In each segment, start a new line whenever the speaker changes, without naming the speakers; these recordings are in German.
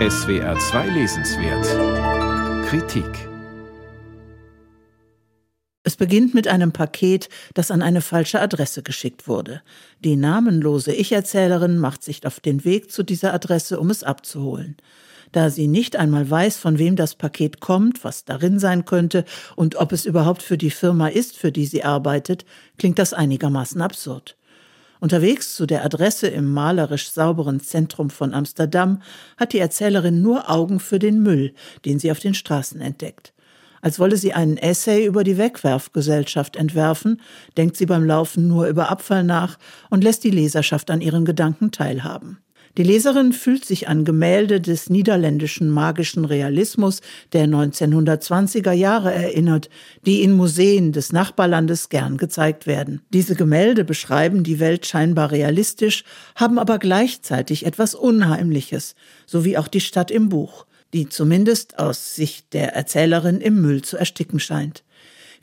SWR 2 Lesenswert Kritik
es beginnt mit einem Paket, das an eine falsche Adresse geschickt wurde. Die namenlose Ich-Erzählerin macht sich auf den Weg zu dieser Adresse, um es abzuholen. Da sie nicht einmal weiß, von wem das Paket kommt, was darin sein könnte und ob es überhaupt für die Firma ist, für die sie arbeitet, klingt das einigermaßen absurd. Unterwegs zu der Adresse im malerisch sauberen Zentrum von Amsterdam hat die Erzählerin nur Augen für den Müll, den sie auf den Straßen entdeckt. Als wolle sie einen Essay über die Wegwerfgesellschaft entwerfen, denkt sie beim Laufen nur über Abfall nach und lässt die Leserschaft an ihren Gedanken teilhaben. Die Leserin fühlt sich an Gemälde des niederländischen magischen Realismus der 1920er Jahre erinnert, die in Museen des Nachbarlandes gern gezeigt werden. Diese Gemälde beschreiben die Welt scheinbar realistisch, haben aber gleichzeitig etwas Unheimliches, so wie auch die Stadt im Buch, die zumindest aus Sicht der Erzählerin im Müll zu ersticken scheint.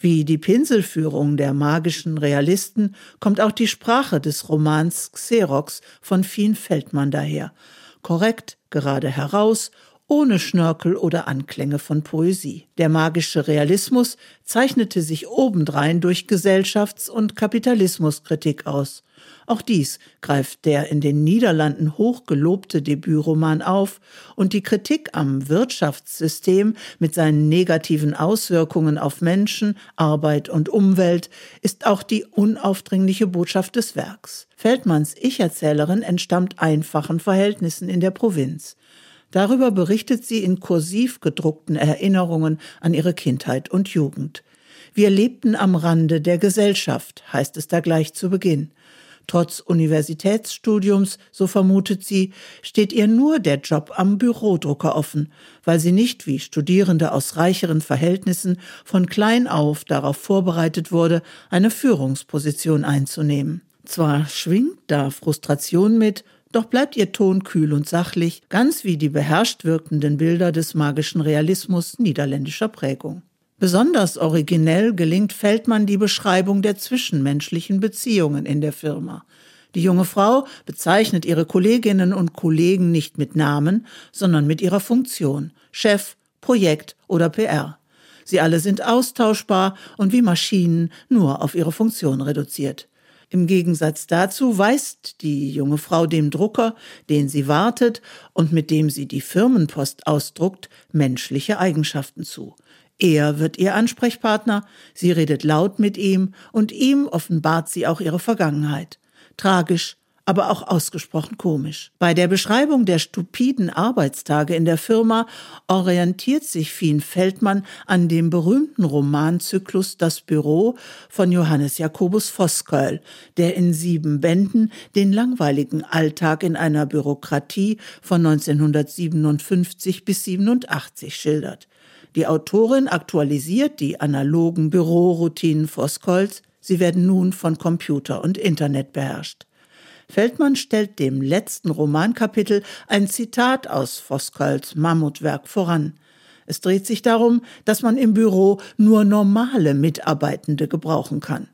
Wie die Pinselführung der magischen Realisten kommt auch die Sprache des Romans Xerox von Fien Feldmann daher. Korrekt, gerade heraus, ohne Schnörkel oder Anklänge von Poesie. Der magische Realismus zeichnete sich obendrein durch Gesellschafts- und Kapitalismuskritik aus. Auch dies greift der in den Niederlanden hochgelobte Debütroman auf und die Kritik am Wirtschaftssystem mit seinen negativen Auswirkungen auf Menschen, Arbeit und Umwelt ist auch die unaufdringliche Botschaft des Werks. Feldmanns Ich-Erzählerin entstammt einfachen Verhältnissen in der Provinz. Darüber berichtet sie in kursiv gedruckten Erinnerungen an ihre Kindheit und Jugend. Wir lebten am Rande der Gesellschaft, heißt es da gleich zu Beginn. Trotz Universitätsstudiums, so vermutet sie, steht ihr nur der Job am Bürodrucker offen, weil sie nicht wie Studierende aus reicheren Verhältnissen von klein auf darauf vorbereitet wurde, eine Führungsposition einzunehmen. Zwar schwingt da Frustration mit, doch bleibt ihr Ton kühl und sachlich, ganz wie die beherrscht wirkenden Bilder des magischen Realismus niederländischer Prägung. Besonders originell gelingt Feldmann die Beschreibung der zwischenmenschlichen Beziehungen in der Firma. Die junge Frau bezeichnet ihre Kolleginnen und Kollegen nicht mit Namen, sondern mit ihrer Funktion Chef, Projekt oder PR. Sie alle sind austauschbar und wie Maschinen nur auf ihre Funktion reduziert. Im Gegensatz dazu weist die junge Frau dem Drucker, den sie wartet und mit dem sie die Firmenpost ausdruckt, menschliche Eigenschaften zu. Er wird ihr Ansprechpartner, sie redet laut mit ihm und ihm offenbart sie auch ihre Vergangenheit. Tragisch, aber auch ausgesprochen komisch. Bei der Beschreibung der stupiden Arbeitstage in der Firma orientiert sich Fien Feldmann an dem berühmten Romanzyklus Das Büro von Johannes Jakobus Voskeul, der in sieben Bänden den langweiligen Alltag in einer Bürokratie von 1957 bis 87 schildert. Die Autorin aktualisiert die analogen Büroroutinen Voskolz, sie werden nun von Computer und Internet beherrscht. Feldmann stellt dem letzten Romankapitel ein Zitat aus Voskolz Mammutwerk voran. Es dreht sich darum, dass man im Büro nur normale Mitarbeitende gebrauchen kann.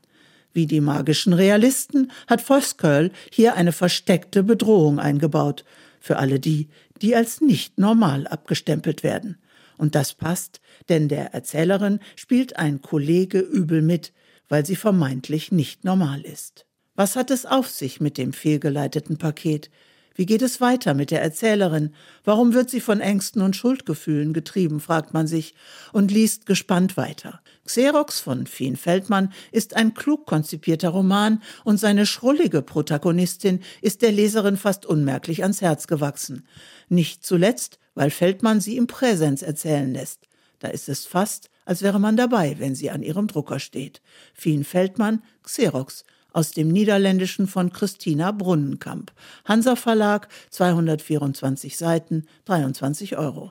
Wie die magischen Realisten hat Vosköll hier eine versteckte Bedrohung eingebaut, für alle die, die als nicht normal abgestempelt werden. Und das passt, denn der Erzählerin spielt ein Kollege übel mit, weil sie vermeintlich nicht normal ist. Was hat es auf sich mit dem fehlgeleiteten Paket? Wie geht es weiter mit der Erzählerin? Warum wird sie von Ängsten und Schuldgefühlen getrieben, fragt man sich und liest gespannt weiter. Xerox von Fien Feldmann ist ein klug konzipierter Roman und seine schrullige Protagonistin ist der Leserin fast unmerklich ans Herz gewachsen. Nicht zuletzt, weil Feldmann sie im Präsens erzählen lässt. Da ist es fast, als wäre man dabei, wenn sie an ihrem Drucker steht. Fien Feldmann, Xerox, aus dem Niederländischen von Christina Brunnenkamp. Hansa Verlag, 224 Seiten, 23 Euro.